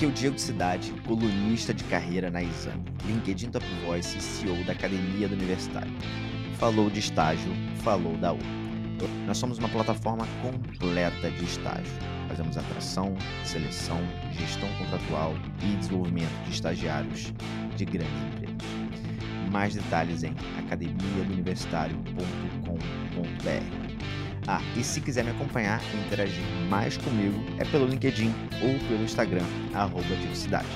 Aqui é o Diego Cidade, colunista de carreira na Exame, LinkedIn Top Voice e CEO da Academia do Universitário. Falou de estágio, falou da U. Nós somos uma plataforma completa de estágio. Fazemos atração, seleção, gestão contratual e desenvolvimento de estagiários de grandes empresas. Mais detalhes em academiadouniversitario.com.br. Ah, e se quiser me acompanhar e interagir mais comigo, é pelo LinkedIn ou pelo Instagram, arroba Diversidade.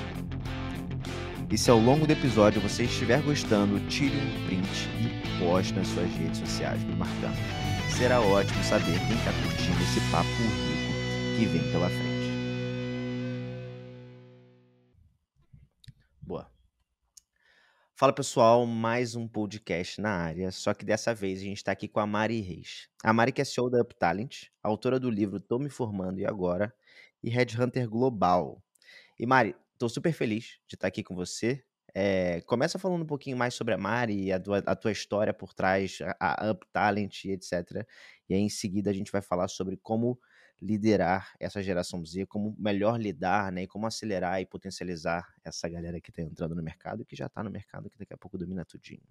E se ao longo do episódio você estiver gostando, tire um print e poste nas suas redes sociais me marcando. Será ótimo saber quem está curtindo esse papo rico que vem pela frente. Fala pessoal, mais um podcast na área, só que dessa vez a gente está aqui com a Mari Reis. A Mari que é CEO da UpTalent, autora do livro Tô Me Formando e Agora e Headhunter Global. E Mari, estou super feliz de estar aqui com você. É, começa falando um pouquinho mais sobre a Mari, a tua, a tua história por trás, a, a UpTalent etc. E aí em seguida a gente vai falar sobre como liderar essa geração Z, como melhor lidar, né, e como acelerar e potencializar essa galera que está entrando no mercado e que já está no mercado, que daqui a pouco domina tudinho.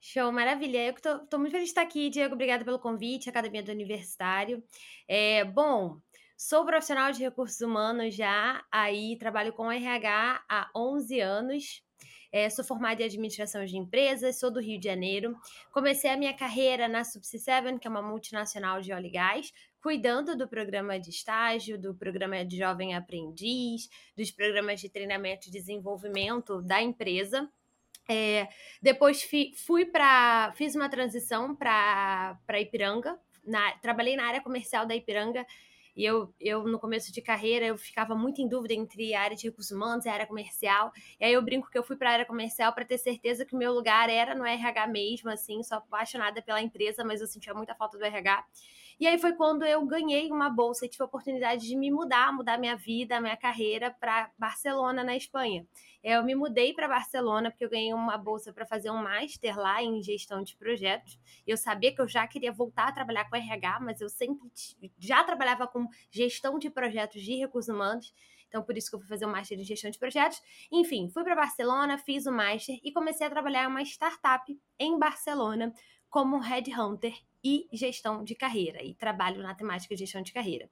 Show, maravilha. Eu tô muito feliz de estar aqui, Diego. Obrigada pelo convite, Academia do Universitário. É, bom, sou profissional de recursos humanos já, aí trabalho com RH há 11 anos. É, sou formada em administração de empresas, sou do Rio de Janeiro. Comecei a minha carreira na Subsea 7, que é uma multinacional de óleo e gás, cuidando do programa de estágio, do programa de jovem aprendiz, dos programas de treinamento e desenvolvimento da empresa. É, depois fi, fui para. fiz uma transição para Ipiranga. Na, trabalhei na área comercial da Ipiranga e eu, eu, no começo de carreira, eu ficava muito em dúvida entre a área de recursos humanos e a área comercial. E aí eu brinco que eu fui para a área comercial para ter certeza que o meu lugar era no RH mesmo, assim, sou apaixonada pela empresa, mas eu sentia muita falta do RH. E aí foi quando eu ganhei uma bolsa e tive a oportunidade de me mudar, mudar minha vida, minha carreira para Barcelona, na Espanha. Eu me mudei para Barcelona porque eu ganhei uma bolsa para fazer um master lá em gestão de projetos. Eu sabia que eu já queria voltar a trabalhar com RH, mas eu sempre já trabalhava com gestão de projetos de recursos humanos. Então, por isso que eu fui fazer o Master em Gestão de Projetos. Enfim, fui para Barcelona, fiz o Master e comecei a trabalhar em uma startup em Barcelona como Headhunter e gestão de carreira, e trabalho na temática de gestão de carreira.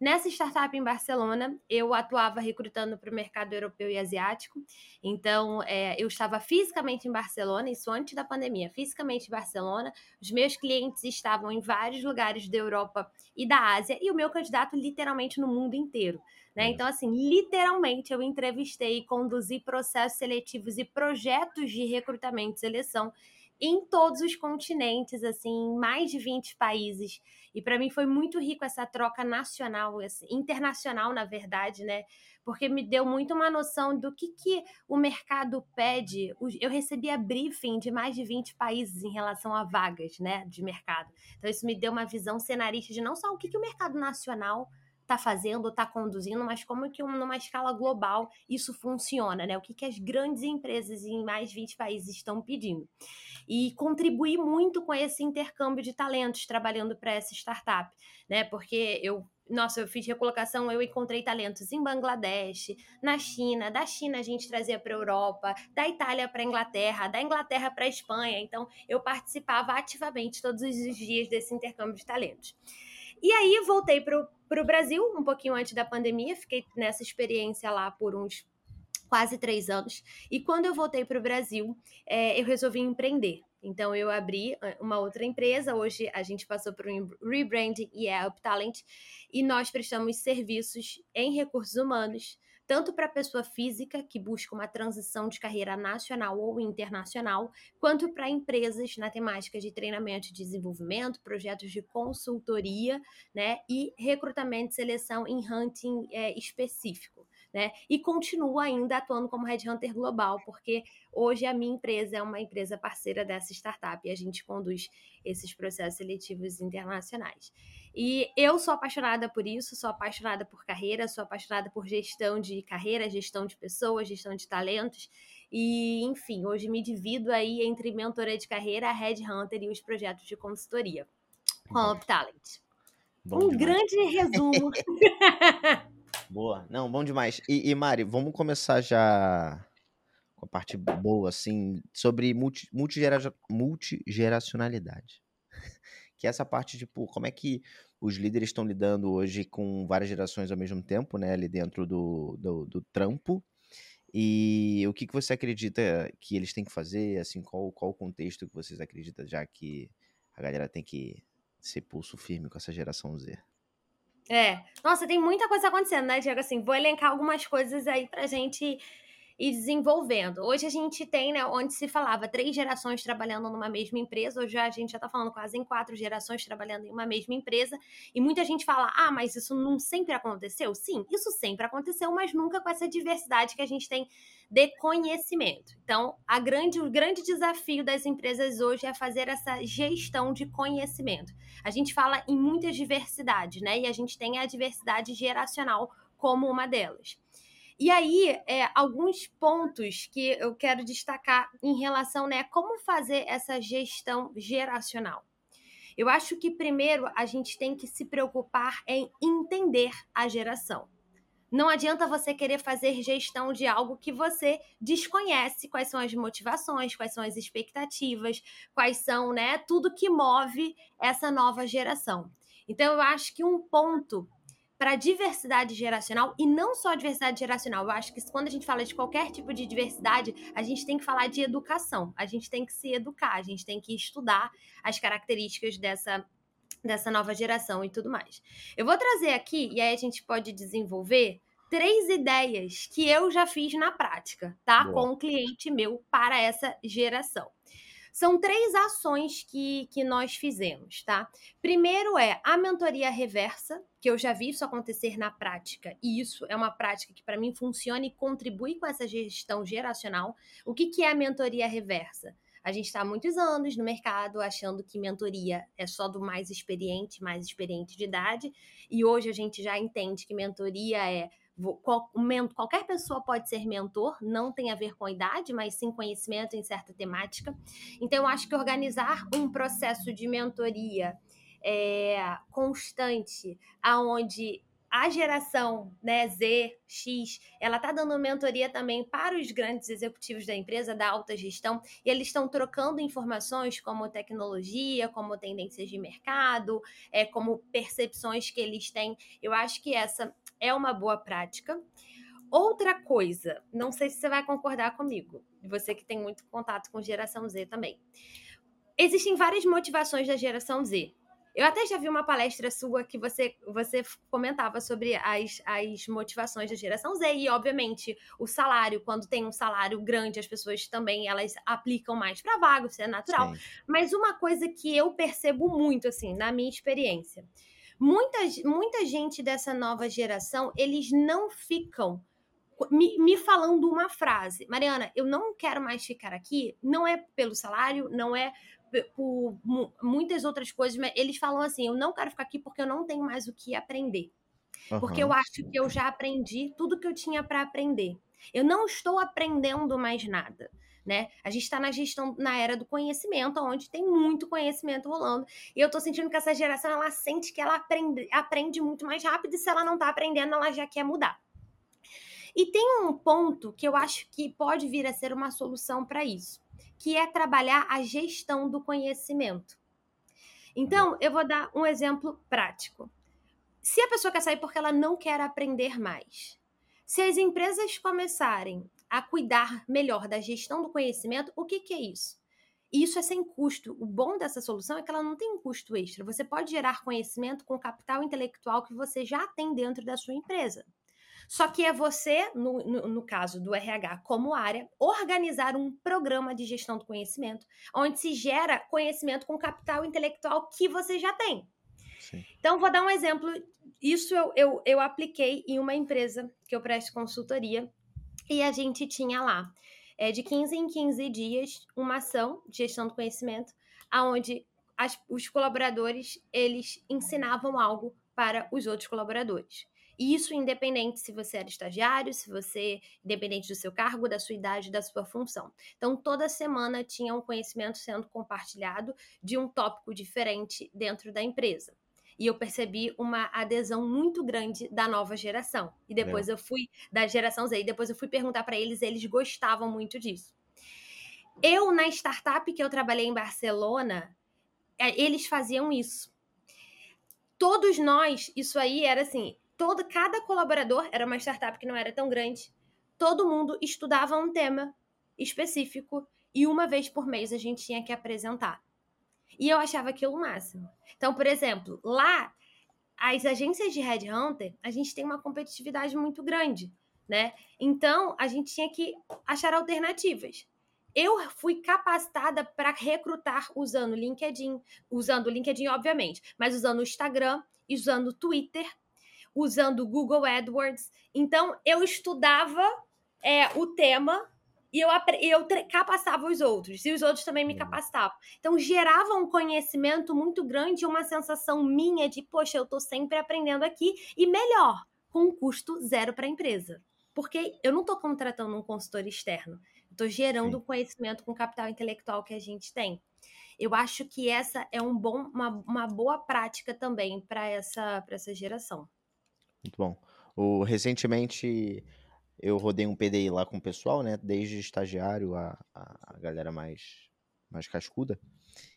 Nessa startup em Barcelona, eu atuava recrutando para o mercado europeu e asiático. Então, é, eu estava fisicamente em Barcelona, isso antes da pandemia, fisicamente em Barcelona. Os meus clientes estavam em vários lugares da Europa e da Ásia, e o meu candidato literalmente no mundo inteiro. Né? Então, assim, literalmente eu entrevistei, conduzi processos seletivos e projetos de recrutamento e seleção em todos os continentes, assim, em mais de 20 países. E para mim foi muito rico essa troca nacional, internacional, na verdade, né? Porque me deu muito uma noção do que, que o mercado pede. Eu recebia briefing de mais de 20 países em relação a vagas, né, de mercado. Então isso me deu uma visão cenarista de não só o que, que o mercado nacional está fazendo, está conduzindo, mas como que numa escala global isso funciona, né? O que, que as grandes empresas em mais de 20 países estão pedindo. E contribuir muito com esse intercâmbio de talentos trabalhando para essa startup, né? Porque eu nossa, eu fiz recolocação, eu encontrei talentos em Bangladesh, na China, da China a gente trazia para a Europa, da Itália para a Inglaterra, da Inglaterra para a Espanha. Então, eu participava ativamente todos os dias desse intercâmbio de talentos. E aí voltei para o Brasil um pouquinho antes da pandemia, fiquei nessa experiência lá por uns quase três anos. E quando eu voltei para o Brasil, é, eu resolvi empreender. Então eu abri uma outra empresa. Hoje a gente passou por um rebranding e é a UpTalent, e nós prestamos serviços em recursos humanos tanto para a pessoa física que busca uma transição de carreira nacional ou internacional, quanto para empresas na temática de treinamento e desenvolvimento, projetos de consultoria, né, e recrutamento e seleção em hunting é, específico né? E continuo ainda atuando como headhunter global, porque hoje a minha empresa é uma empresa parceira dessa startup e a gente conduz esses processos seletivos internacionais. E eu sou apaixonada por isso, sou apaixonada por carreira, sou apaixonada por gestão de carreira, gestão de pessoas, gestão de talentos. E, enfim, hoje me divido aí entre mentoria de carreira, headhunter e os projetos de consultoria com a UpTalent. Um demais. grande resumo. Boa. Não, bom demais. E, e Mari, vamos começar já com a parte boa, assim, sobre multi, multigera, multigeracionalidade. Que é essa parte, tipo, como é que os líderes estão lidando hoje com várias gerações ao mesmo tempo, né, ali dentro do, do, do trampo. E o que, que você acredita que eles têm que fazer, assim, qual, qual o contexto que vocês acreditam já que a galera tem que ser pulso firme com essa geração Z? É. Nossa, tem muita coisa acontecendo, né, Diego? Assim, vou elencar algumas coisas aí pra gente ir desenvolvendo. Hoje a gente tem, né, onde se falava três gerações trabalhando numa mesma empresa, hoje a gente já tá falando quase em quatro gerações trabalhando em uma mesma empresa, e muita gente fala, ah, mas isso não sempre aconteceu? Sim, isso sempre aconteceu, mas nunca com essa diversidade que a gente tem de conhecimento. Então, a grande, o grande desafio das empresas hoje é fazer essa gestão de conhecimento. A gente fala em muitas diversidades, né? E a gente tem a diversidade geracional como uma delas. E aí, é, alguns pontos que eu quero destacar em relação, né, como fazer essa gestão geracional. Eu acho que primeiro a gente tem que se preocupar em entender a geração. Não adianta você querer fazer gestão de algo que você desconhece quais são as motivações, quais são as expectativas, quais são, né, tudo que move essa nova geração. Então eu acho que um ponto para diversidade geracional e não só diversidade geracional. Eu acho que quando a gente fala de qualquer tipo de diversidade, a gente tem que falar de educação. A gente tem que se educar, a gente tem que estudar as características dessa dessa nova geração e tudo mais. Eu vou trazer aqui, e aí a gente pode desenvolver três ideias que eu já fiz na prática, tá? Boa. Com um cliente meu para essa geração. São três ações que, que nós fizemos, tá? Primeiro é a mentoria reversa, que eu já vi isso acontecer na prática, e isso é uma prática que para mim funciona e contribui com essa gestão geracional. O que, que é a mentoria reversa? A gente está há muitos anos no mercado achando que mentoria é só do mais experiente, mais experiente de idade, e hoje a gente já entende que mentoria é qualquer pessoa pode ser mentor, não tem a ver com a idade, mas sim conhecimento em certa temática. Então, eu acho que organizar um processo de mentoria é, constante, aonde a geração né, Z, X, ela está dando mentoria também para os grandes executivos da empresa, da alta gestão, e eles estão trocando informações como tecnologia, como tendências de mercado, é, como percepções que eles têm. Eu acho que essa é uma boa prática. Outra coisa, não sei se você vai concordar comigo, você que tem muito contato com geração Z também. Existem várias motivações da geração Z. Eu até já vi uma palestra sua que você, você comentava sobre as, as motivações da geração Z e, obviamente, o salário. Quando tem um salário grande, as pessoas também elas aplicam mais para vaga, isso é natural. Sim. Mas uma coisa que eu percebo muito, assim, na minha experiência, muita, muita gente dessa nova geração, eles não ficam me, me, falando uma frase. Mariana, eu não quero mais ficar aqui, não é pelo salário, não é por muitas outras coisas, mas eles falam assim: eu não quero ficar aqui porque eu não tenho mais o que aprender. Uhum. Porque eu acho que eu já aprendi tudo que eu tinha para aprender. Eu não estou aprendendo mais nada. Né? A gente está na gestão, na era do conhecimento, onde tem muito conhecimento rolando. E eu estou sentindo que essa geração ela sente que ela aprende, aprende muito mais rápido, e se ela não está aprendendo, ela já quer mudar. E tem um ponto que eu acho que pode vir a ser uma solução para isso que é trabalhar a gestão do conhecimento. Então, eu vou dar um exemplo prático. Se a pessoa quer sair porque ela não quer aprender mais, se as empresas começarem a cuidar melhor da gestão do conhecimento, o que, que é isso? Isso é sem custo. O bom dessa solução é que ela não tem um custo extra. Você pode gerar conhecimento com o capital intelectual que você já tem dentro da sua empresa. Só que é você, no, no, no, caso do RH como área, organizar um programa de gestão do conhecimento, onde se gera conhecimento com capital intelectual que você já tem. Sim. Então, vou dar um exemplo. Isso eu, eu, eu apliquei em uma empresa que eu presto consultoria e a gente tinha lá, é, de 15 em 15 dias, uma ação de gestão do conhecimento, onde os colaboradores eles ensinavam algo para os outros colaboradores. E isso independente se você era estagiário, se você, independente do seu cargo, da sua idade, da sua função. Então, toda semana tinha um conhecimento sendo compartilhado de um tópico diferente dentro da empresa. e eu percebi uma adesão muito grande da nova geração. E depois é. eu fui da geração Z, e depois eu fui perguntar para eles, eles gostavam muito disso. Eu na startup que eu trabalhei em Barcelona, é, eles faziam isso. Todos nós, isso aí era assim, todo cada colaborador era uma startup que não era tão grande. Todo mundo estudava um tema específico e uma vez por mês a gente tinha que apresentar. E eu achava aquilo o máximo. Então, por exemplo, lá, as agências de headhunter, a gente tem uma competitividade muito grande, né? Então, a gente tinha que achar alternativas. Eu fui capacitada para recrutar usando o LinkedIn, usando o LinkedIn, obviamente, mas usando o Instagram, usando o Twitter, usando o Google AdWords. Então, eu estudava é, o tema e eu, eu capacitava os outros, e os outros também me capacitavam. Então, gerava um conhecimento muito grande e uma sensação minha de, poxa, eu estou sempre aprendendo aqui, e melhor, com um custo zero para a empresa. Porque eu não estou contratando um consultor externo, estou gerando Sim. conhecimento com o capital intelectual que a gente tem. Eu acho que essa é um bom, uma, uma boa prática também para essa, essa geração. Muito bom. O, recentemente eu rodei um PDI lá com o pessoal, né? Desde estagiário a, a, a galera mais, mais cascuda.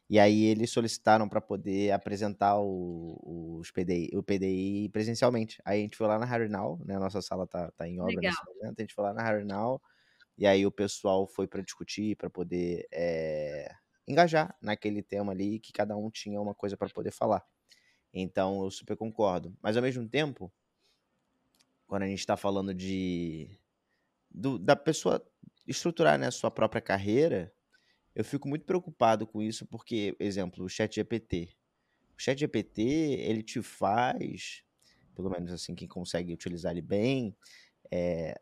E aí eles solicitaram para poder apresentar o, os PDI, o PDI presencialmente. Aí a gente foi lá na Harry Now, né? A nossa sala tá, tá em obra Legal. nesse momento. A gente foi lá na Harry Now. E aí o pessoal foi para discutir, para poder é, engajar naquele tema ali, que cada um tinha uma coisa para poder falar. Então eu super concordo. Mas ao mesmo tempo, quando a gente está falando de do, da pessoa estruturar né, a sua própria carreira, eu fico muito preocupado com isso, porque, exemplo, o chat GPT. O chat GPT, ele te faz, pelo menos assim, quem consegue utilizar ele bem, é,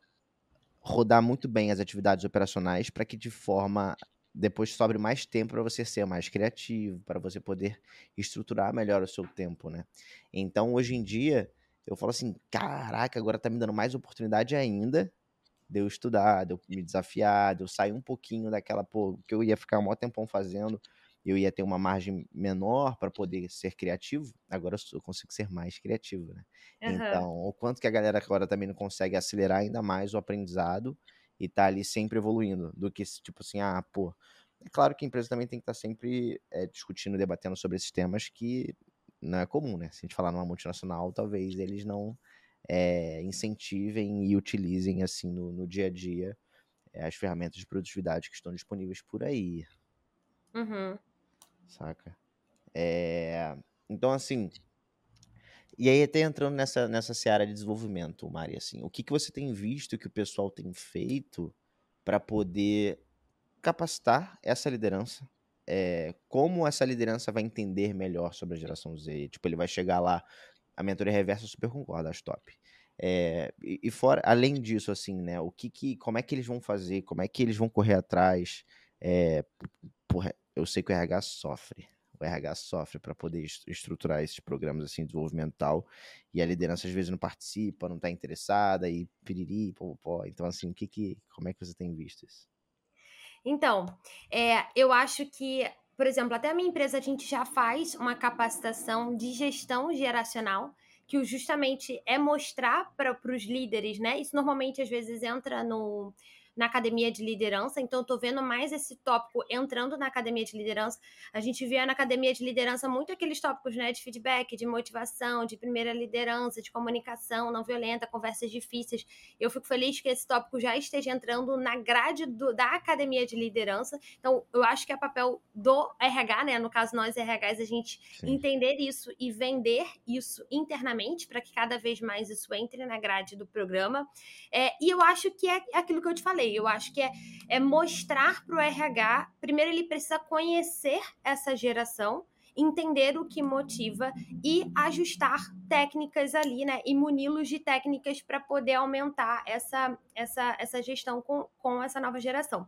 rodar muito bem as atividades operacionais para que de forma depois sobre mais tempo para você ser mais criativo, para você poder estruturar melhor o seu tempo, né? Então, hoje em dia, eu falo assim, caraca, agora tá me dando mais oportunidade ainda de eu estudar, de eu me desafiar, de eu sair um pouquinho daquela, pô, que eu ia ficar um maior tempão fazendo, eu ia ter uma margem menor para poder ser criativo, agora eu consigo ser mais criativo, né? Uhum. Então, o quanto que a galera agora também não consegue acelerar ainda mais o aprendizado e tá ali sempre evoluindo, do que tipo assim, ah, pô, é claro que a empresa também tem que estar tá sempre é, discutindo, debatendo sobre esses temas que não é comum, né? Se a gente falar numa multinacional, talvez eles não é, incentivem e utilizem assim no, no dia a dia é, as ferramentas de produtividade que estão disponíveis por aí. Uhum. Saca? É, então, assim. E aí, até entrando nessa, nessa seara de desenvolvimento, Mari, assim, o que, que você tem visto que o pessoal tem feito para poder capacitar essa liderança é, como essa liderança vai entender melhor sobre a geração Z. Tipo, ele vai chegar lá, a mentoria reversa super concorda, acho top. É, e, e, fora, além disso, assim, né, o que, que como é que eles vão fazer, como é que eles vão correr atrás, é, eu sei que o RH sofre, o RH sofre para poder estruturar esses programas assim desenvolvimental e a liderança às vezes não participa, não está interessada e piriri. Então assim, que que, como é que você tem visto isso? Então, é, eu acho que, por exemplo, até a minha empresa a gente já faz uma capacitação de gestão geracional, que justamente é mostrar para os líderes, né? Isso normalmente às vezes entra no na academia de liderança, então estou vendo mais esse tópico entrando na academia de liderança. A gente vê na academia de liderança muito aqueles tópicos, né, de feedback, de motivação, de primeira liderança, de comunicação não violenta, conversas difíceis. Eu fico feliz que esse tópico já esteja entrando na grade do, da academia de liderança. Então, eu acho que é papel do RH, né, no caso nós RHs, a gente Sim. entender isso e vender isso internamente para que cada vez mais isso entre na grade do programa. É, e eu acho que é aquilo que eu te falei eu acho que é, é mostrar para o RH, primeiro ele precisa conhecer essa geração, entender o que motiva e ajustar técnicas ali, né? E muni-los de técnicas para poder aumentar essa, essa, essa gestão com, com essa nova geração.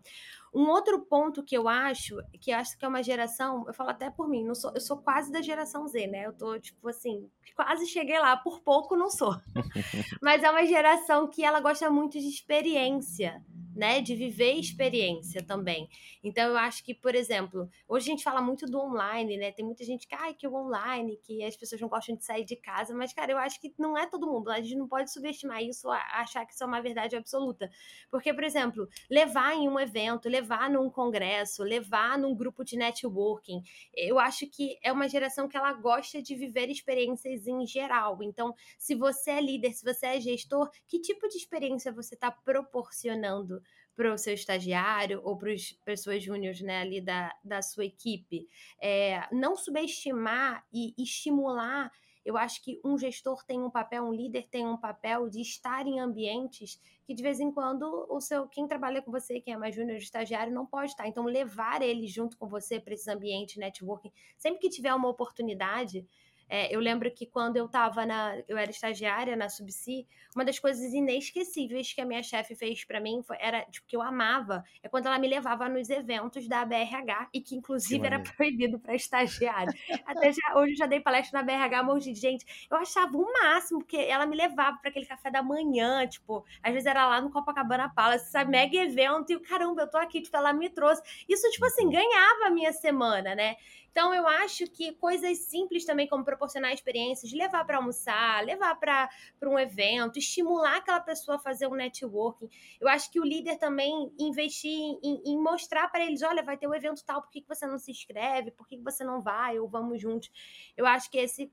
Um outro ponto que eu acho, que acho que é uma geração, eu falo até por mim, não sou, eu sou quase da geração Z, né? Eu tô, tipo assim, quase cheguei lá, por pouco não sou. Mas é uma geração que ela gosta muito de experiência né, de viver experiência também. Então eu acho que, por exemplo, hoje a gente fala muito do online, né? Tem muita gente que, ai, que o online, que as pessoas não gostam de sair de casa, mas cara, eu acho que não é todo mundo. A gente não pode subestimar isso, achar que isso é uma verdade absoluta. Porque, por exemplo, levar em um evento, levar num congresso, levar num grupo de networking, eu acho que é uma geração que ela gosta de viver experiências em geral. Então, se você é líder, se você é gestor, que tipo de experiência você está proporcionando para o seu estagiário ou para as pessoas júniores né, ali da, da sua equipe. É, não subestimar e estimular. Eu acho que um gestor tem um papel, um líder tem um papel de estar em ambientes que de vez em quando o seu quem trabalha com você, quem é mais júnior estagiário, não pode estar. Então levar ele junto com você para esses ambientes networking, sempre que tiver uma oportunidade, é, eu lembro que quando eu tava na. Eu era estagiária na Subsi, uma das coisas inesquecíveis que a minha chefe fez para mim foi, era, tipo, que eu amava, é quando ela me levava nos eventos da BRH, e que inclusive era proibido para estagiário. Até já, hoje eu já dei palestra na BRH, um monte de gente. Eu achava o máximo, porque ela me levava para aquele café da manhã, tipo, às vezes era lá no Copacabana Palace, sabe, mega evento, e o caramba, eu tô aqui, tipo, ela me trouxe. Isso, tipo assim, uhum. ganhava a minha semana, né? Então, eu acho que coisas simples também, como proporcionar experiências, levar para almoçar, levar para um evento, estimular aquela pessoa a fazer um networking. Eu acho que o líder também investir em, em mostrar para eles: olha, vai ter um evento tal, por que, que você não se inscreve? Por que, que você não vai? Ou vamos juntos. Eu acho que esse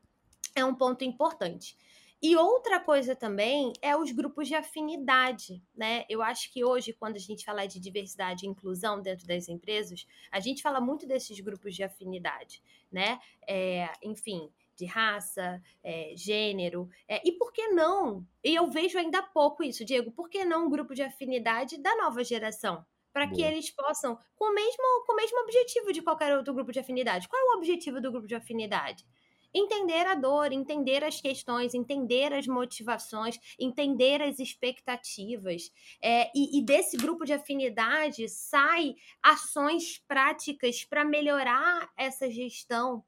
é um ponto importante. E outra coisa também é os grupos de afinidade, né? Eu acho que hoje, quando a gente fala de diversidade e inclusão dentro das empresas, a gente fala muito desses grupos de afinidade, né? É, enfim, de raça, é, gênero. É, e por que não? E eu vejo ainda pouco isso, Diego, por que não um grupo de afinidade da nova geração? Para que eles possam, com o, mesmo, com o mesmo objetivo de qualquer outro grupo de afinidade. Qual é o objetivo do grupo de afinidade? Entender a dor, entender as questões, entender as motivações, entender as expectativas. É, e, e, desse grupo de afinidade sai ações práticas para melhorar essa gestão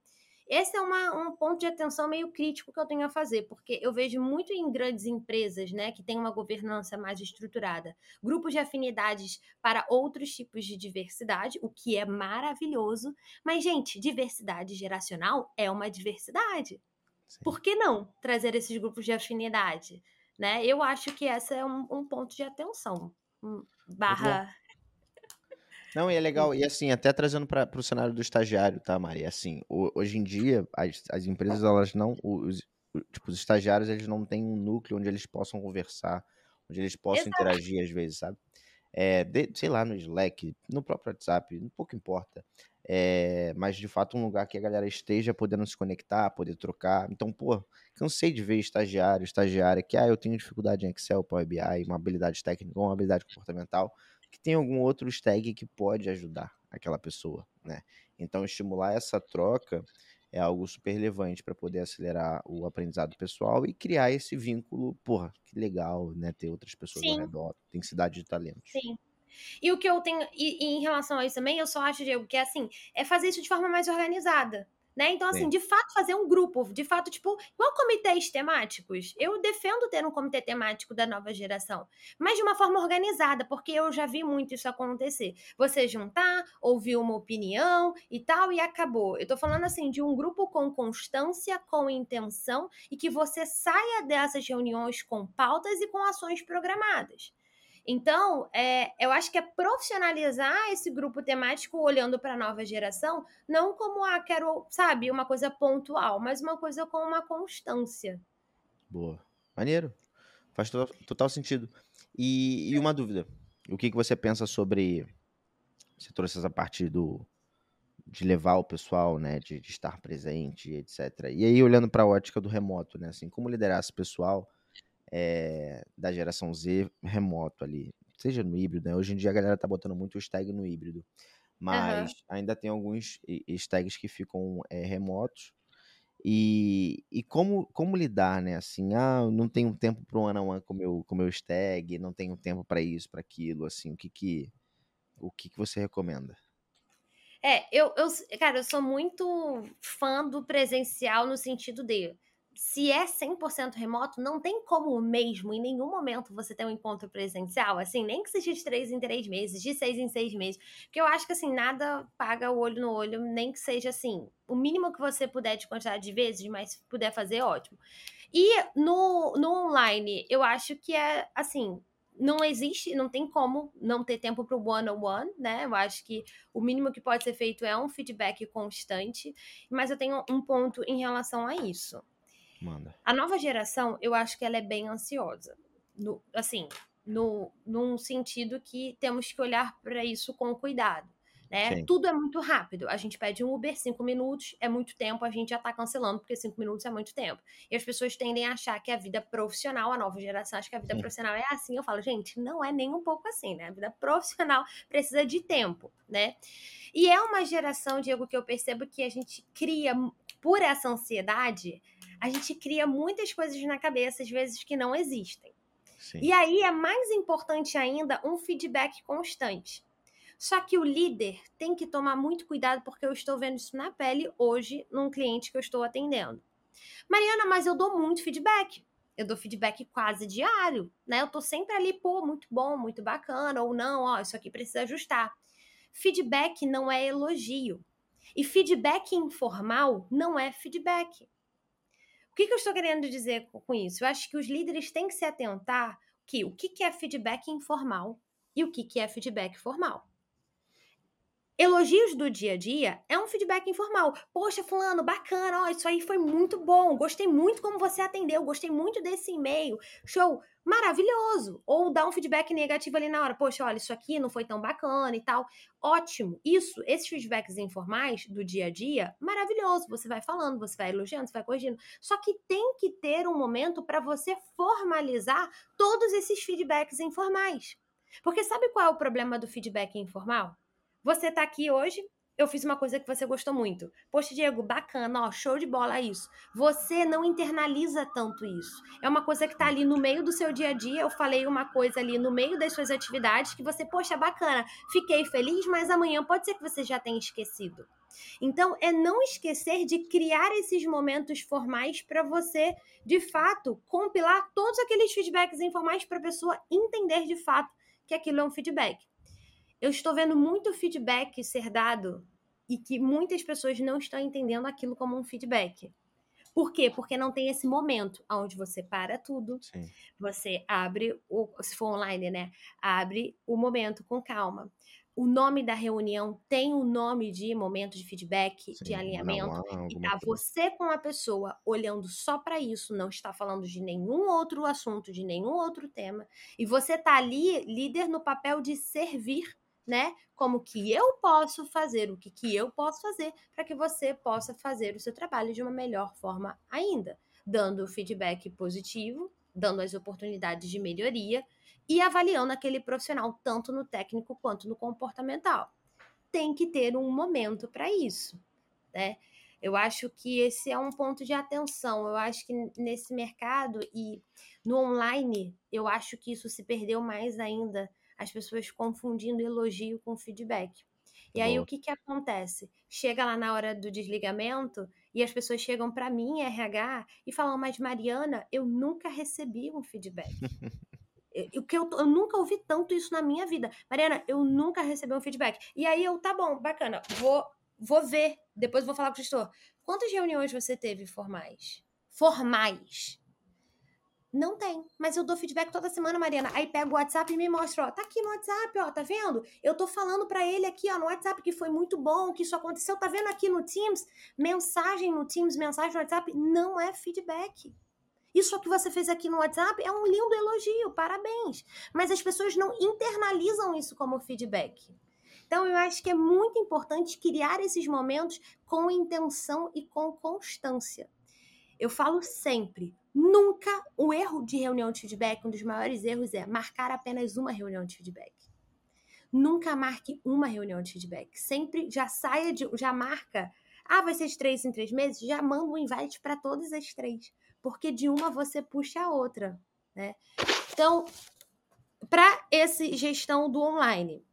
esse é uma, um ponto de atenção meio crítico que eu tenho a fazer, porque eu vejo muito em grandes empresas, né, que têm uma governança mais estruturada, grupos de afinidades para outros tipos de diversidade, o que é maravilhoso. Mas, gente, diversidade geracional é uma diversidade. Sim. Por que não trazer esses grupos de afinidade? Né? Eu acho que esse é um, um ponto de atenção. Barra não, e é legal, e assim, até trazendo para o cenário do estagiário, tá, Maria? Assim, hoje em dia, as, as empresas, elas não. Os, tipo, os estagiários, eles não têm um núcleo onde eles possam conversar, onde eles possam Exato. interagir às vezes, sabe? É, de, sei lá, no Slack, no próprio WhatsApp, pouco importa. É, mas de fato um lugar que a galera esteja podendo se conectar, poder trocar. Então, pô, cansei de ver estagiário, estagiária que, ah, eu tenho dificuldade em Excel, Power BI, uma habilidade técnica, uma habilidade comportamental que tem algum outro stag que pode ajudar aquela pessoa, né? Então, estimular essa troca é algo super relevante para poder acelerar o aprendizado pessoal e criar esse vínculo, porra, que legal, né? Ter outras pessoas Sim. ao redor, tem cidade de talentos. Sim. E o que eu tenho, e, e em relação a isso também, eu só acho, Diego, que é assim, é fazer isso de forma mais organizada. Né? Então, assim, Sim. de fato, fazer um grupo, de fato, tipo, igual comitês temáticos. Eu defendo ter um comitê temático da nova geração, mas de uma forma organizada, porque eu já vi muito isso acontecer. Você juntar, ouvir uma opinião e tal, e acabou. Eu tô falando, assim, de um grupo com constância, com intenção, e que você saia dessas reuniões com pautas e com ações programadas. Então, é, eu acho que é profissionalizar esse grupo temático olhando para a nova geração, não como, ah, quero, sabe, uma coisa pontual, mas uma coisa com uma constância. Boa. Maneiro. Faz total, sentido. E, e, uma dúvida. O que, que você pensa sobre. Você trouxe essa parte do, de levar o pessoal, né, de, de estar presente, etc. E aí, olhando para a ótica do remoto, né, assim, como liderar esse pessoal é, da geração Z remoto ali, seja no híbrido, né? Hoje em dia a galera tá botando muito o stag no híbrido, mas uhum. ainda tem alguns stags que ficam é, remotos. E, e como, como lidar, né? Assim, ah, não tenho tempo para um one on one com meu com meu stag, não tenho tempo para isso, para aquilo, assim, o que que o que que você recomenda? É, eu, eu, cara, eu sou muito fã do presencial no sentido de se é 100% remoto, não tem como mesmo, em nenhum momento, você ter um encontro presencial, assim, nem que seja de três em três meses, de seis em seis meses, porque eu acho que, assim, nada paga o olho no olho, nem que seja, assim, o mínimo que você puder de quantidade de vezes, mas se puder fazer, ótimo. E no, no online, eu acho que é, assim, não existe, não tem como não ter tempo para o one-on-one, né? Eu acho que o mínimo que pode ser feito é um feedback constante, mas eu tenho um ponto em relação a isso. Manda. A nova geração, eu acho que ela é bem ansiosa. No, assim, no, num sentido que temos que olhar para isso com cuidado. Né? Tudo é muito rápido. A gente pede um Uber, cinco minutos é muito tempo, a gente já está cancelando, porque cinco minutos é muito tempo. E as pessoas tendem a achar que a vida profissional, a nova geração acha que a vida Sim. profissional é assim. Eu falo, gente, não é nem um pouco assim, né? A vida profissional precisa de tempo, né? E é uma geração, Diego, que eu percebo que a gente cria, por essa ansiedade, a gente cria muitas coisas na cabeça, às vezes, que não existem. Sim. E aí é mais importante ainda um feedback constante. Só que o líder tem que tomar muito cuidado, porque eu estou vendo isso na pele hoje num cliente que eu estou atendendo. Mariana, mas eu dou muito feedback. Eu dou feedback quase diário, né? Eu tô sempre ali, pô, muito bom, muito bacana, ou não, ó, isso aqui precisa ajustar. Feedback não é elogio. E feedback informal não é feedback. O que, que eu estou querendo dizer com isso? Eu acho que os líderes têm que se atentar que o que, que é feedback informal e o que, que é feedback formal. Elogios do dia a dia é um feedback informal. Poxa, fulano, bacana, ó, isso aí foi muito bom. Gostei muito como você atendeu, gostei muito desse e-mail. Show, maravilhoso. Ou dá um feedback negativo ali na hora. Poxa, olha, isso aqui não foi tão bacana e tal. Ótimo. Isso, esses feedbacks informais do dia a dia, maravilhoso. Você vai falando, você vai elogiando, você vai corrigindo. Só que tem que ter um momento para você formalizar todos esses feedbacks informais. Porque sabe qual é o problema do feedback informal? Você tá aqui hoje, eu fiz uma coisa que você gostou muito. Poxa, Diego, bacana, ó, show de bola isso. Você não internaliza tanto isso. É uma coisa que tá ali no meio do seu dia a dia. Eu falei uma coisa ali no meio das suas atividades que você, poxa, bacana, fiquei feliz, mas amanhã pode ser que você já tenha esquecido. Então, é não esquecer de criar esses momentos formais para você, de fato, compilar todos aqueles feedbacks informais para a pessoa entender de fato que aquilo é um feedback eu estou vendo muito feedback ser dado e que muitas pessoas não estão entendendo aquilo como um feedback. Por quê? Porque não tem esse momento onde você para tudo, Sim. você abre, o, se for online, né? Abre o momento com calma. O nome da reunião tem o nome de momento de feedback, Sim, de alinhamento, e tá você com a pessoa olhando só para isso, não está falando de nenhum outro assunto, de nenhum outro tema, e você tá ali líder no papel de servir né? Como que eu posso fazer, o que, que eu posso fazer para que você possa fazer o seu trabalho de uma melhor forma ainda, dando feedback positivo, dando as oportunidades de melhoria e avaliando aquele profissional tanto no técnico quanto no comportamental. Tem que ter um momento para isso, né? Eu acho que esse é um ponto de atenção. Eu acho que nesse mercado e no online, eu acho que isso se perdeu mais ainda as pessoas confundindo elogio com feedback. E aí o que que acontece? Chega lá na hora do desligamento e as pessoas chegam para mim, RH, e falam: "Mas Mariana, eu nunca recebi um feedback". eu, eu, eu, nunca ouvi tanto isso na minha vida. Mariana, eu nunca recebi um feedback. E aí eu, tá bom, bacana, vou, vou ver, depois vou falar com o gestor. Quantas reuniões você teve formais? Formais. Não tem, mas eu dou feedback toda semana, Mariana. Aí pega o WhatsApp e me mostra, ó, tá aqui no WhatsApp, ó, tá vendo? Eu tô falando para ele aqui, ó, no WhatsApp que foi muito bom, que isso aconteceu. Tá vendo aqui no Teams? Mensagem no Teams, mensagem no WhatsApp, não é feedback. Isso que você fez aqui no WhatsApp é um lindo elogio, parabéns. Mas as pessoas não internalizam isso como feedback. Então, eu acho que é muito importante criar esses momentos com intenção e com constância. Eu falo sempre, Nunca o erro de reunião de feedback, um dos maiores erros é marcar apenas uma reunião de feedback. Nunca marque uma reunião de feedback. Sempre já saia de. Já marca. Ah, vai ser de três em três meses? Já manda um invite para todas as três. Porque de uma você puxa a outra. Né? Então, para esse gestão do online,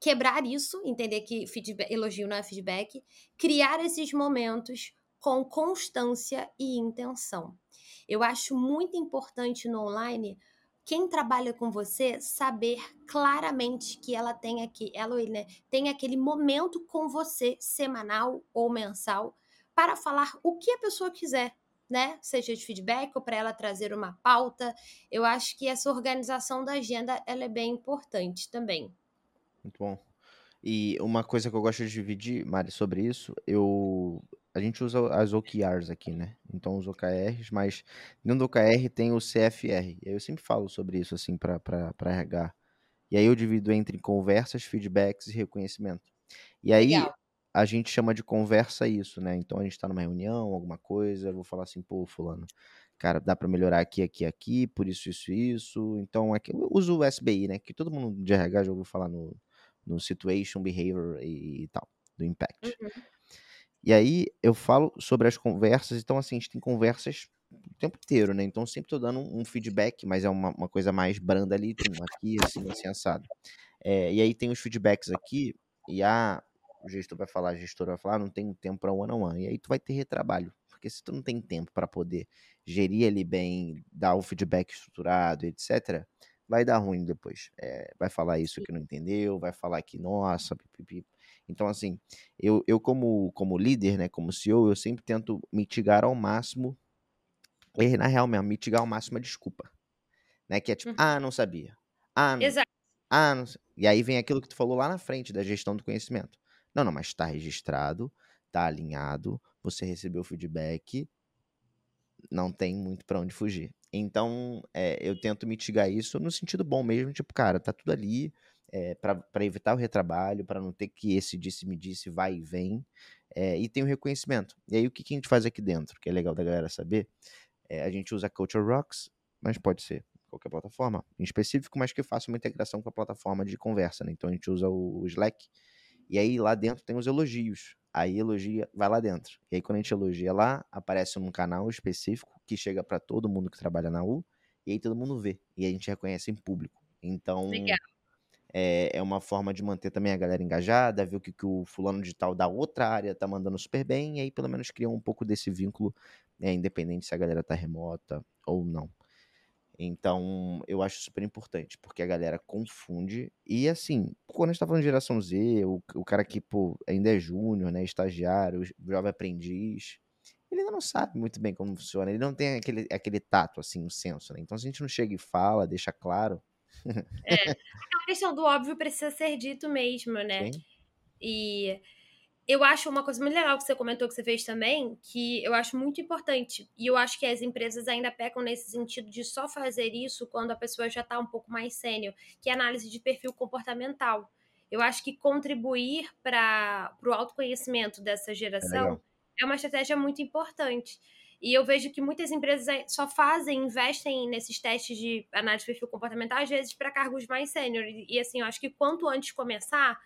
quebrar isso, entender que feedback, elogio não é feedback, criar esses momentos com constância e intenção. Eu acho muito importante no online quem trabalha com você saber claramente que ela tem aqui, ela né, tem aquele momento com você semanal ou mensal para falar o que a pessoa quiser, né? Seja de feedback ou para ela trazer uma pauta. Eu acho que essa organização da agenda ela é bem importante também. Muito bom. E uma coisa que eu gosto de dividir, Mari, sobre isso, eu a gente usa as OKRs aqui, né? Então os OKRs, mas dentro do OKR tem o CFR. E aí eu sempre falo sobre isso assim para RH. E aí eu divido entre conversas, feedbacks e reconhecimento. E aí Legal a gente chama de conversa isso, né? Então a gente tá numa reunião, alguma coisa, eu vou falar assim, pô, fulano, cara, dá para melhorar aqui, aqui, aqui, por isso, isso, isso. Então aqui eu uso o SBI, né? Que todo mundo de RH já ouviu falar no, no Situation, Behavior e, e tal, do Impact. Uhum. E aí eu falo sobre as conversas, então assim, a gente tem conversas o tempo inteiro, né? Então sempre tô dando um feedback, mas é uma, uma coisa mais branda ali, aqui, assim, assim, assado. É, e aí tem os feedbacks aqui, e a o gestor vai falar, a gestora vai falar, ah, não tenho tempo para one on one. E aí tu vai ter retrabalho, porque se tu não tem tempo para poder gerir ele bem, dar o feedback estruturado, etc, vai dar ruim depois. É, vai falar isso que não entendeu, vai falar que, nossa, pipipi. Então, assim, eu, eu como, como líder, né, como CEO, eu sempre tento mitigar ao máximo, e na real mesmo, mitigar ao máximo a desculpa. Né, que é tipo, uhum. ah, não sabia. Ah, não, Exato. Ah, não E aí vem aquilo que tu falou lá na frente da gestão do conhecimento. Não, não, mas está registrado, está alinhado, você recebeu feedback, não tem muito para onde fugir. Então, é, eu tento mitigar isso no sentido bom mesmo, tipo, cara, tá tudo ali é, eh, para evitar o retrabalho, para não ter que esse disse-me disse vai e vem, é, e tem o reconhecimento. E aí, o que, que a gente faz aqui dentro, que é legal da galera saber, é, a gente usa Culture Rocks, mas pode ser qualquer plataforma em específico, mas que faça uma integração com a plataforma de conversa, né? Então, a gente usa o Slack, e aí lá dentro tem os elogios. Aí elogia, vai lá dentro. E aí quando a gente elogia lá, aparece num canal específico que chega para todo mundo que trabalha na U, e aí todo mundo vê. E a gente reconhece em público. Então, é, é, uma forma de manter também a galera engajada, ver o que, que o fulano digital da outra área tá mandando super bem, e aí pelo menos cria um pouco desse vínculo, né, independente se a galera tá remota ou não. Então, eu acho super importante, porque a galera confunde. E assim, quando a gente tá falando de geração Z, o, o cara que pô, ainda é júnior, né, estagiário, jovem aprendiz, ele ainda não sabe muito bem como funciona, ele não tem aquele, aquele tato, assim, o senso, né? Então, se a gente não chega e fala, deixa claro. é, a questão do óbvio precisa ser dito mesmo, né? Sim. E eu acho uma coisa muito legal que você comentou que você fez também, que eu acho muito importante. E eu acho que as empresas ainda pecam nesse sentido de só fazer isso quando a pessoa já está um pouco mais sênior, que é análise de perfil comportamental. Eu acho que contribuir para o autoconhecimento dessa é geração é, é uma estratégia muito importante. E eu vejo que muitas empresas só fazem, investem nesses testes de análise de perfil comportamental, às vezes, para cargos mais sênior. E assim, eu acho que quanto antes começar,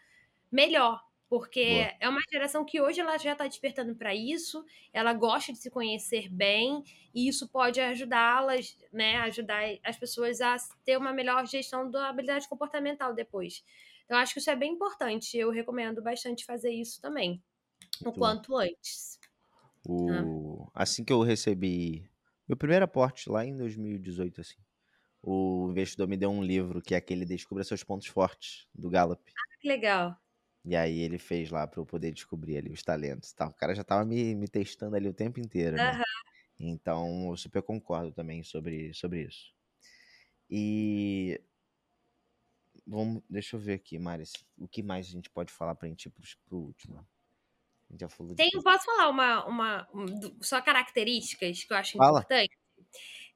melhor porque Boa. é uma geração que hoje ela já está despertando para isso, ela gosta de se conhecer bem, e isso pode ajudá-las, né, ajudar as pessoas a ter uma melhor gestão da habilidade comportamental depois. Então, acho que isso é bem importante, eu recomendo bastante fazer isso também, o quanto antes. O... Ah. Assim que eu recebi meu primeiro aporte lá em 2018, assim, o investidor me deu um livro que é aquele Descubra Seus Pontos Fortes, do Gallup. Ah, que legal. E aí ele fez lá para eu poder descobrir ali os talentos, tá? O cara já tava me, me testando ali o tempo inteiro, né? Uhum. Então eu super concordo também sobre, sobre isso. E vamos, deixa eu ver aqui, Maris, o que mais a gente pode falar pra gente ir pro, pro último? Já falou Tem, de... posso falar uma, uma, só características que eu acho Fala. importante?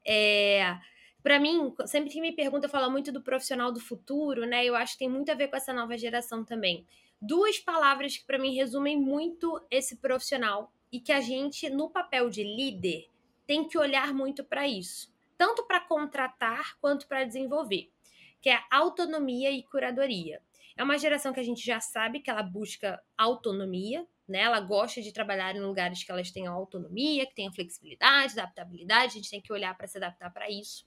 É, para mim, sempre que me pergunta, eu falo muito do profissional do futuro, né? Eu acho que tem muito a ver com essa nova geração também duas palavras que para mim resumem muito esse profissional e que a gente, no papel de líder, tem que olhar muito para isso, tanto para contratar quanto para desenvolver, que é autonomia e curadoria. É uma geração que a gente já sabe que ela busca autonomia, né? Ela gosta de trabalhar em lugares que elas tenham autonomia, que tenham flexibilidade, adaptabilidade, a gente tem que olhar para se adaptar para isso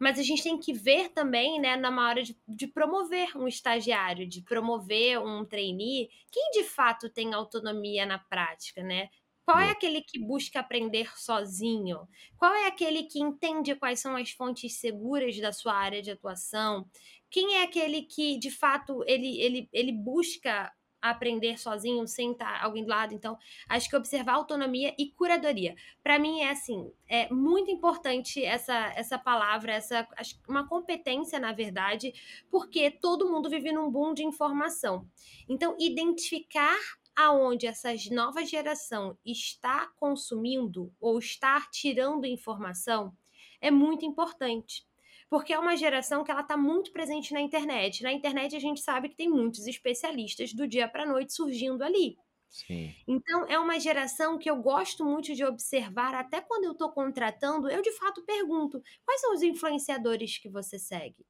mas a gente tem que ver também, né, na hora de, de promover um estagiário, de promover um trainee, quem de fato tem autonomia na prática, né? Qual é aquele que busca aprender sozinho? Qual é aquele que entende quais são as fontes seguras da sua área de atuação? Quem é aquele que, de fato, ele, ele, ele busca aprender sozinho, sem estar alguém do lado. Então, acho que observar autonomia e curadoria. Para mim é assim, é muito importante essa essa palavra, essa uma competência, na verdade, porque todo mundo vive num boom de informação. Então, identificar aonde essa nova geração está consumindo ou está tirando informação é muito importante porque é uma geração que ela está muito presente na internet. Na internet a gente sabe que tem muitos especialistas do dia para a noite surgindo ali. Sim. Então, é uma geração que eu gosto muito de observar, até quando eu estou contratando, eu de fato pergunto: quais são os influenciadores que você segue?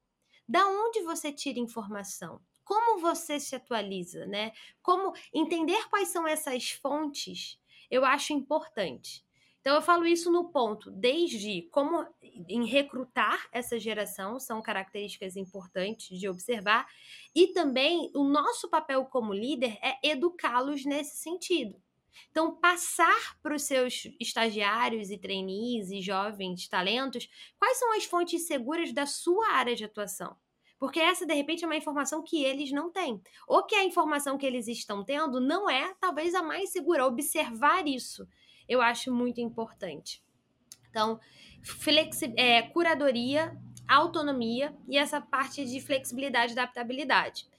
Da onde você tira informação? Como você se atualiza, né? Como entender quais são essas fontes, eu acho importante. Então eu falo isso no ponto, desde como em recrutar essa geração, são características importantes de observar, e também o nosso papel como líder é educá-los nesse sentido. Então, passar para os seus estagiários e trainees e jovens talentos quais são as fontes seguras da sua área de atuação. Porque essa, de repente, é uma informação que eles não têm. Ou que a informação que eles estão tendo não é, talvez, a mais segura. Observar isso eu acho muito importante. Então, flexi é, curadoria, autonomia e essa parte de flexibilidade e adaptabilidade.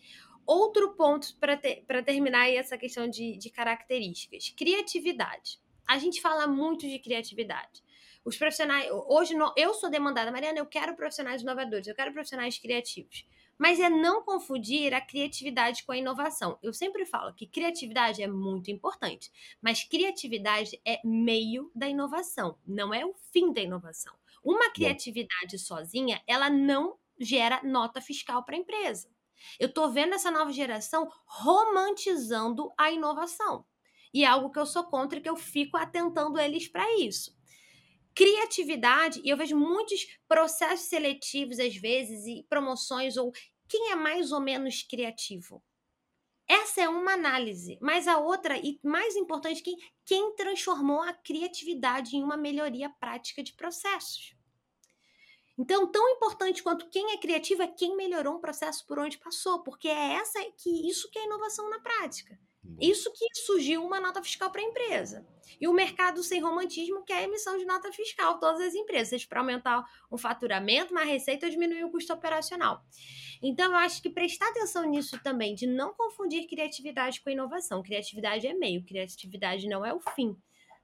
Outro ponto para ter, terminar essa questão de, de características: criatividade. A gente fala muito de criatividade. Os profissionais. Hoje, eu sou demandada, Mariana, eu quero profissionais inovadores, eu quero profissionais criativos mas é não confundir a criatividade com a inovação. Eu sempre falo que criatividade é muito importante, mas criatividade é meio da inovação, não é o fim da inovação. Uma criatividade sozinha, ela não gera nota fiscal para a empresa. Eu estou vendo essa nova geração romantizando a inovação. E é algo que eu sou contra e que eu fico atentando eles para isso criatividade, e eu vejo muitos processos seletivos, às vezes, e promoções, ou quem é mais ou menos criativo? Essa é uma análise, mas a outra, e mais importante, quem, quem transformou a criatividade em uma melhoria prática de processos. Então, tão importante quanto quem é criativo é quem melhorou um processo por onde passou, porque é essa que isso que é inovação na prática. Isso que surgiu uma nota fiscal para a empresa. E o mercado sem romantismo que é a emissão de nota fiscal, todas as empresas, para aumentar o faturamento, uma receita ou diminuir o custo operacional. Então, eu acho que prestar atenção nisso também, de não confundir criatividade com inovação. Criatividade é meio, criatividade não é o fim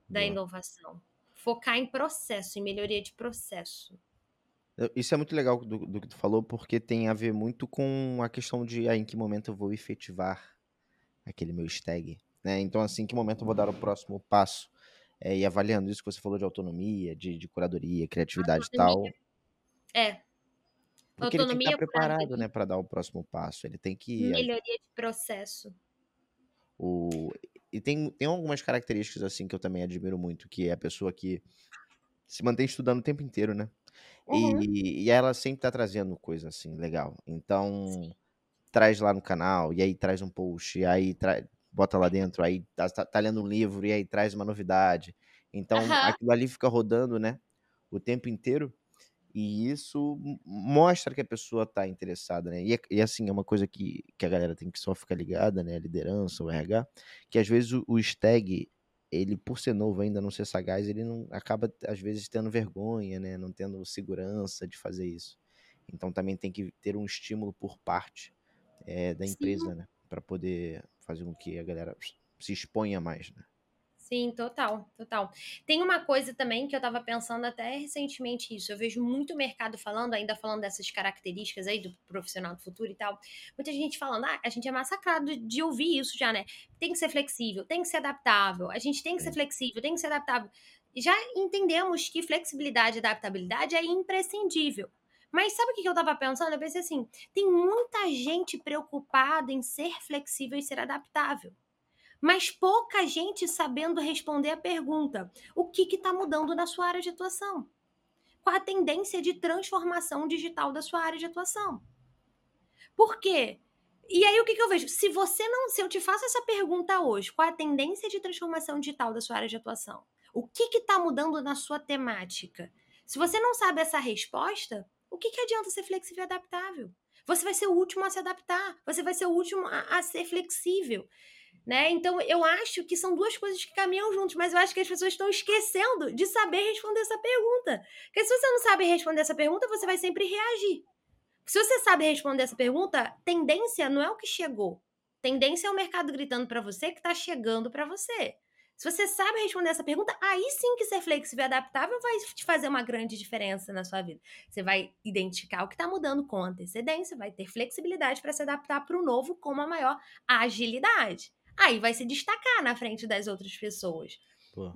da inovação. Focar em processo, em melhoria de processo. Isso é muito legal do, do que tu falou, porque tem a ver muito com a questão de ah, em que momento eu vou efetivar aquele meu stag. Né? Então, assim, que momento eu vou dar o próximo passo? É, e avaliando isso que você falou de autonomia, de, de curadoria, criatividade e tal. É. Porque autonomia ele tem que estar preparado, né, para dar o próximo passo. Ele tem que melhoria de processo. O e tem, tem algumas características assim que eu também admiro muito, que é a pessoa que se mantém estudando o tempo inteiro, né? Uhum. E, e ela sempre tá trazendo coisa assim legal. Então, Sim traz lá no canal, e aí traz um post, e aí bota lá dentro, aí tá, tá, tá, lendo um livro, e aí traz uma novidade. Então, uhum. aquilo ali fica rodando, né? O tempo inteiro. E isso mostra que a pessoa tá interessada, né? E, e, assim, é uma coisa que, que a galera tem que só ficar ligada, né? A liderança, o RH, que às vezes o, o stag, ele, por ser novo ainda, não ser sagaz, ele não acaba, às vezes, tendo vergonha, né? Não tendo segurança de fazer isso. Então também tem que ter um estímulo por parte é, da empresa, Sim. né? Para poder fazer com que a galera se exponha mais, né? Sim, total, total. Tem uma coisa também que eu estava pensando até recentemente isso. Eu vejo muito mercado falando, ainda falando dessas características aí do profissional do futuro e tal. Muita gente falando, ah, a gente é massacrado de ouvir isso já, né? Tem que ser flexível, tem que ser adaptável, a gente tem que ser flexível, tem que ser adaptável. Já entendemos que flexibilidade e adaptabilidade é imprescindível. Mas sabe o que eu tava pensando? Eu pensei assim: tem muita gente preocupada em ser flexível e ser adaptável. Mas pouca gente sabendo responder a pergunta: o que está mudando na sua área de atuação? Qual a tendência de transformação digital da sua área de atuação? Por quê? E aí, o que, que eu vejo? Se você não. Se eu te faço essa pergunta hoje, qual a tendência de transformação digital da sua área de atuação? O que está mudando na sua temática? Se você não sabe essa resposta, o que, que adianta ser flexível e adaptável? Você vai ser o último a se adaptar, você vai ser o último a, a ser flexível. Né? Então, eu acho que são duas coisas que caminham juntos, mas eu acho que as pessoas estão esquecendo de saber responder essa pergunta. Porque se você não sabe responder essa pergunta, você vai sempre reagir. Se você sabe responder essa pergunta, tendência não é o que chegou. Tendência é o mercado gritando para você que está chegando para você. Se você sabe responder essa pergunta, aí sim que ser flexível e adaptável vai te fazer uma grande diferença na sua vida. Você vai identificar o que está mudando com antecedência, vai ter flexibilidade para se adaptar para o novo com uma maior agilidade. Aí vai se destacar na frente das outras pessoas.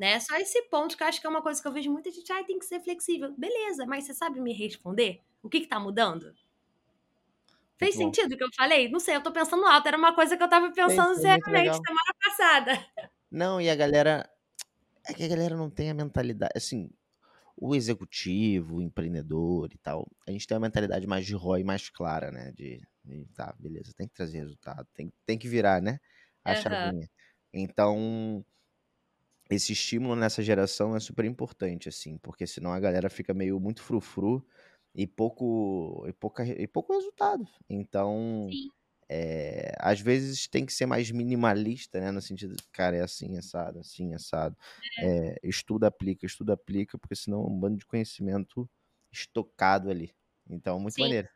Né? Só esse ponto que eu acho que é uma coisa que eu vejo muita gente, ah, tem que ser flexível. Beleza, mas você sabe me responder? O que está mudando? Fez sentido o que eu falei? Não sei, eu tô pensando alto. Era uma coisa que eu tava pensando seriamente semana passada. Não, e a galera. É que a galera não tem a mentalidade. Assim, o executivo, o empreendedor e tal, a gente tem uma mentalidade mais de ROI mais clara, né? De, de tá, beleza, tem que trazer resultado, tem, tem que virar, né? A uhum. chavinha. Então, esse estímulo nessa geração é super importante, assim, porque senão a galera fica meio muito frufru e pouco e, pouca, e pouco resultado. Então, é, às vezes tem que ser mais minimalista, né? No sentido de, cara, é assim, assado, assim, assado. É. É, estuda, aplica, estuda, aplica, porque senão é um bando de conhecimento estocado ali. Então, muito Sim. maneiro.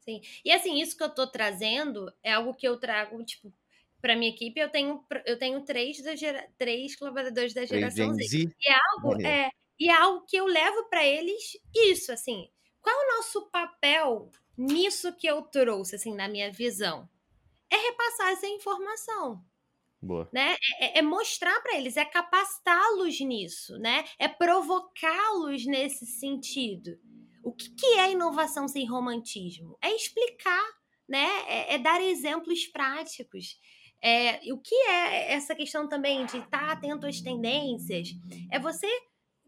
Sim. E assim, isso que eu tô trazendo é algo que eu trago, tipo, para minha equipe, eu tenho, eu tenho três, da gera, três colaboradores da geração Z. Z. E é algo, é, e é algo que eu levo para eles isso, assim qual é o nosso papel nisso que eu trouxe, assim, na minha visão? É repassar essa informação. Boa. Né? É, é, é mostrar para eles, é capacitá-los nisso, né? É provocá-los nesse sentido. O que, que é inovação sem romantismo? É explicar, né? É, é dar exemplos práticos. É, o que é essa questão também de estar atento às tendências? É você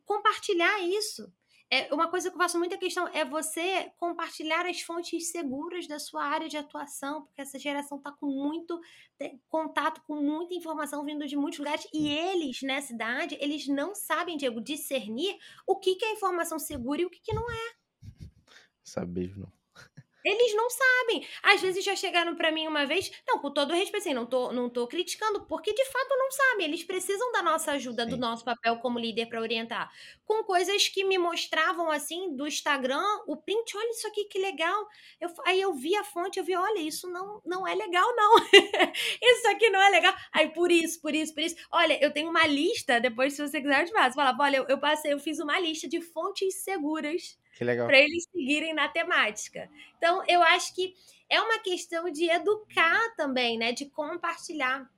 compartilhar isso é, uma coisa que eu faço muita questão é você compartilhar as fontes seguras da sua área de atuação, porque essa geração está com muito contato com muita informação vindo de muitos lugares e eles, nessa idade, eles não sabem, Diego, discernir o que, que é informação segura e o que, que não é. Sabe mesmo, não. Eles não sabem. Às vezes já chegaram para mim uma vez, não, com todo respeito, assim, não tô, não tô criticando, porque de fato não sabem. Eles precisam da nossa ajuda, Sim. do nosso papel como líder para orientar. Com coisas que me mostravam, assim, do Instagram, o print, olha isso aqui que legal. Eu, aí eu vi a fonte, eu vi, olha, isso não, não é legal, não. isso aqui não é legal. Aí por isso, por isso, por isso. Olha, eu tenho uma lista, depois se você quiser eu te passo. Fala, olha, eu, eu passei, eu fiz uma lista de fontes seguras que legal. Para eles seguirem na temática. Então, eu acho que é uma questão de educar também, né? De compartilhar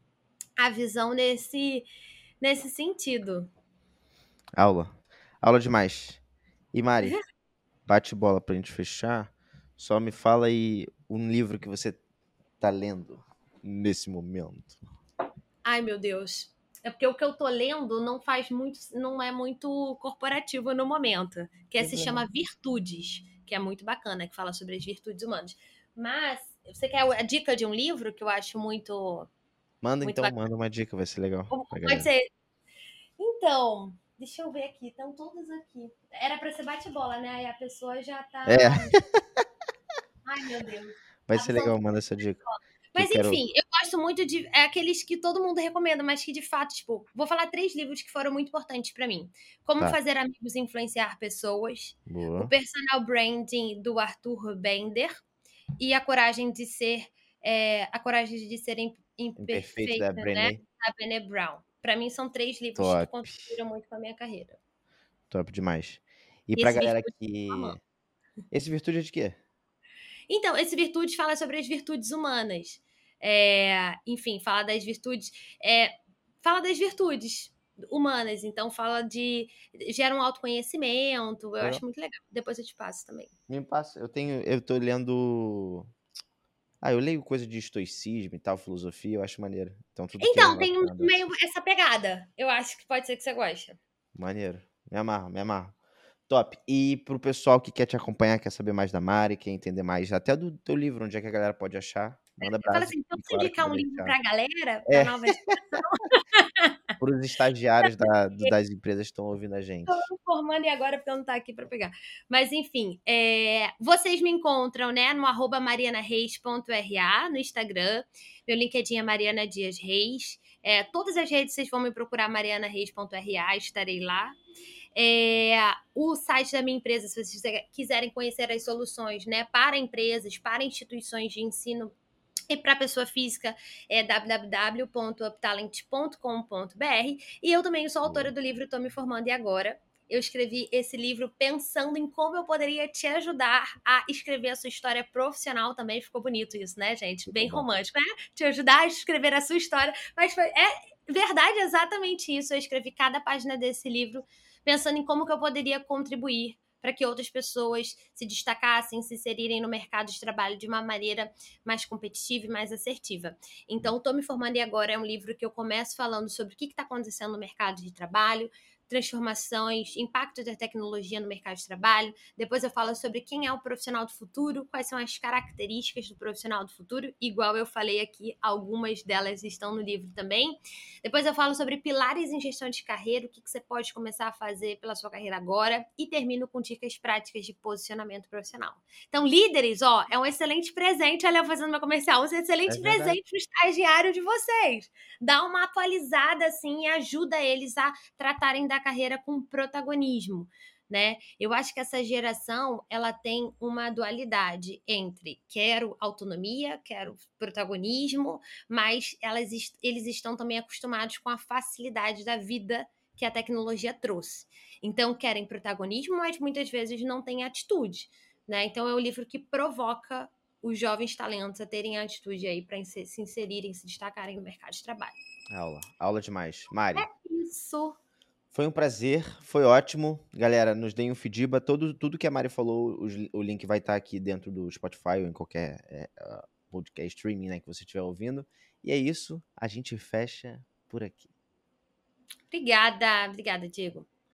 a visão nesse, nesse sentido. Aula. Aula demais. E Mari, bate bola pra gente fechar. Só me fala aí um livro que você tá lendo nesse momento. Ai, meu Deus. É porque o que eu tô lendo não faz muito, não é muito corporativo no momento, que é, se chama Virtudes, que é muito bacana, que fala sobre as virtudes humanas. Mas você quer a dica de um livro que eu acho muito Manda muito então, bacana. manda uma dica, vai ser legal. Pode ser. Então, deixa eu ver aqui, estão todos aqui. Era para ser bate-bola, né? Aí a pessoa já tá É. Ai, meu Deus. Vai a ser legal, manda essa dica. Mas eu enfim, quero... eu gosto muito de. É aqueles que todo mundo recomenda, mas que de fato, tipo, vou falar três livros que foram muito importantes para mim: Como tá. Fazer Amigos e Influenciar Pessoas, Boa. O Personal Branding do Arthur Bender e A Coragem de Ser. É, a Coragem de Ser Imperfeita, da né? Brené. Da Brené Brown. Para mim, são três livros Top. que contribuíram muito com a minha carreira. Top demais. E, e pra galera que. Esse virtude é de quê? Então, esse virtude fala sobre as virtudes humanas. É, enfim, fala das virtudes. É, fala das virtudes humanas, então fala de. gera um autoconhecimento. Eu é. acho muito legal. Depois eu te passo também. Me passa. Eu tenho. Eu tô lendo. Ah, eu leio coisa de estoicismo e tal, filosofia, eu acho maneiro. Então, tudo então tem meio essa pegada. Eu acho que pode ser que você goste. Maneiro. Me amarro, me amarro. Top. E pro pessoal que quer te acompanhar, quer saber mais da Mari, quer entender mais até do teu livro, onde é que a galera pode achar, Manda Eu falo abraço assim: e "Posso claro que indicar um livro deixar. pra galera, É. pra nova geração?" Para os estagiários da das empresas que estão ouvindo a gente. Me formando e agora porque não tá aqui pra pegar. Mas enfim, eh, vocês me encontram, né, no arroba marianareis.ra no Instagram. Meu LinkedIn é Mariana Dias Reis. Eh, todas as redes vocês vão me procurar marianareis.ra, estarei lá. Eh, o site da minha empresa, se vocês quiserem conhecer as soluções, né, para empresas, para instituições de ensino e para pessoa física é www.uptalent.com.br. E eu também sou autora do livro Tô Me Formando e Agora. Eu escrevi esse livro pensando em como eu poderia te ajudar a escrever a sua história profissional também. Ficou bonito isso, né, gente? Bem romântico, né? Te ajudar a escrever a sua história. Mas foi, é verdade exatamente isso. Eu escrevi cada página desse livro pensando em como que eu poderia contribuir para que outras pessoas se destacassem, se inserirem no mercado de trabalho de uma maneira mais competitiva e mais assertiva. Então, Tô Me Formando e Agora é um livro que eu começo falando sobre o que está acontecendo no mercado de trabalho, transformações, impacto da tecnologia no mercado de trabalho. Depois eu falo sobre quem é o profissional do futuro, quais são as características do profissional do futuro, igual eu falei aqui, algumas delas estão no livro também. Depois eu falo sobre pilares em gestão de carreira, o que, que você pode começar a fazer pela sua carreira agora e termino com dicas práticas de posicionamento profissional. Então, líderes, ó, é um excelente presente, olha eu fazendo meu comercial, um excelente É presente pro estagiário de vocês. Dá uma atualizada assim e ajuda eles a tratarem da carreira com protagonismo. Né? Eu acho que essa geração ela tem uma dualidade entre quero autonomia, quero protagonismo, mas elas, eles estão também acostumados com a facilidade da vida que a tecnologia trouxe. Então querem protagonismo, mas muitas vezes não têm atitude. Né? Então é o livro que provoca os jovens talentos a terem atitude aí para se inserirem, se destacarem no mercado de trabalho. Aula, aula demais. Mari. É isso. Foi um prazer, foi ótimo. Galera, nos deem um feedback. Todo, tudo que a Mari falou, os, o link vai estar aqui dentro do Spotify ou em qualquer é, podcast streaming né, que você estiver ouvindo. E é isso, a gente fecha por aqui. Obrigada, obrigada, Diego.